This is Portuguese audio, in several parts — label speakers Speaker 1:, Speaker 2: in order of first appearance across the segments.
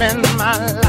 Speaker 1: in my life.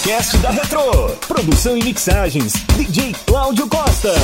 Speaker 2: Podcast da Retro. Produção e mixagens, DJ Cláudio Costa.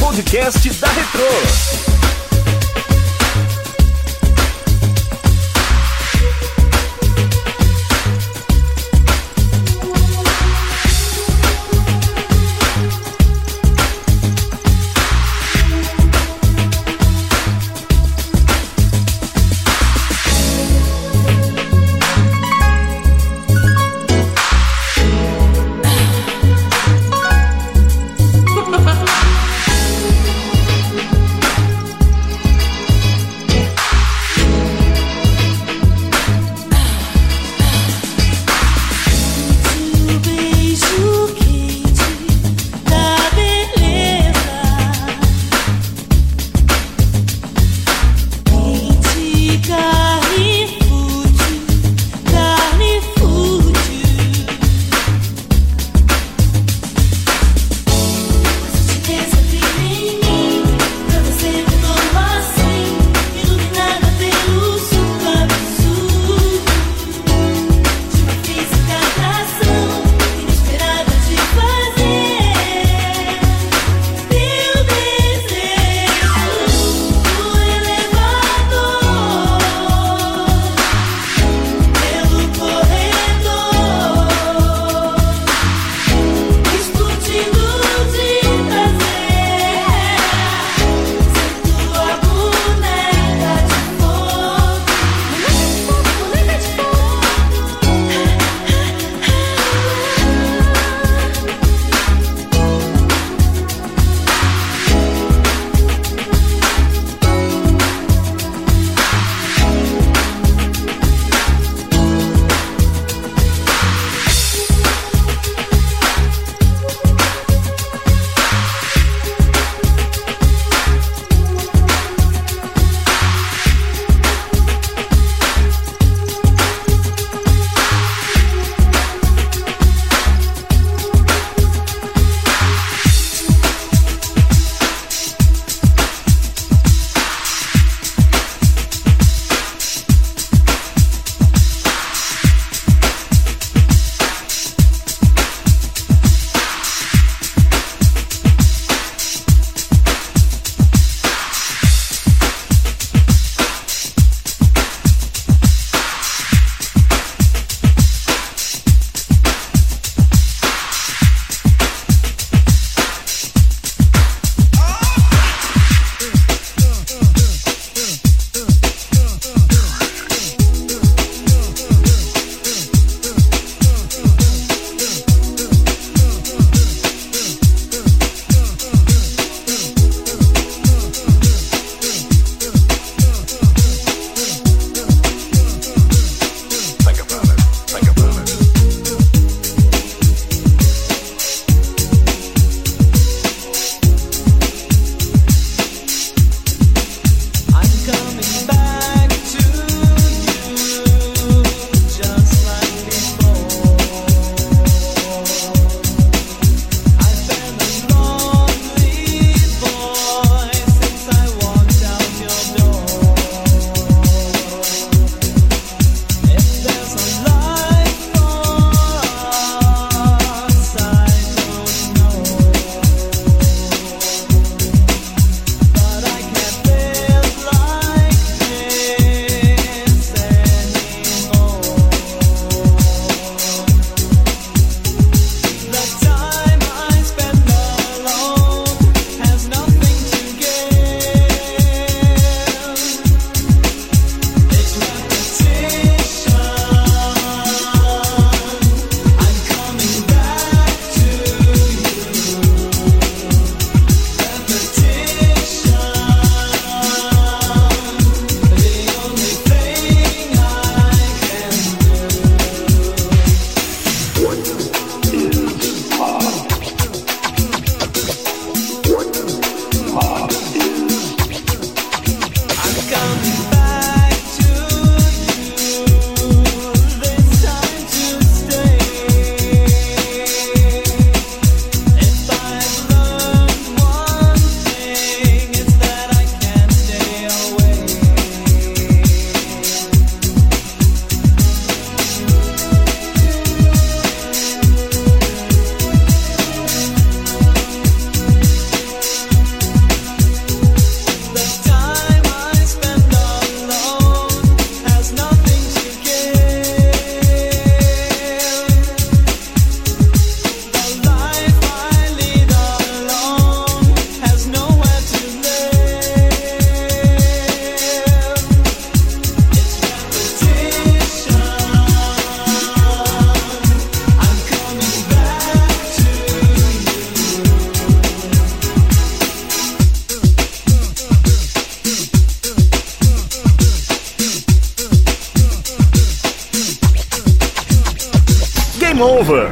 Speaker 2: Podcast da Retro.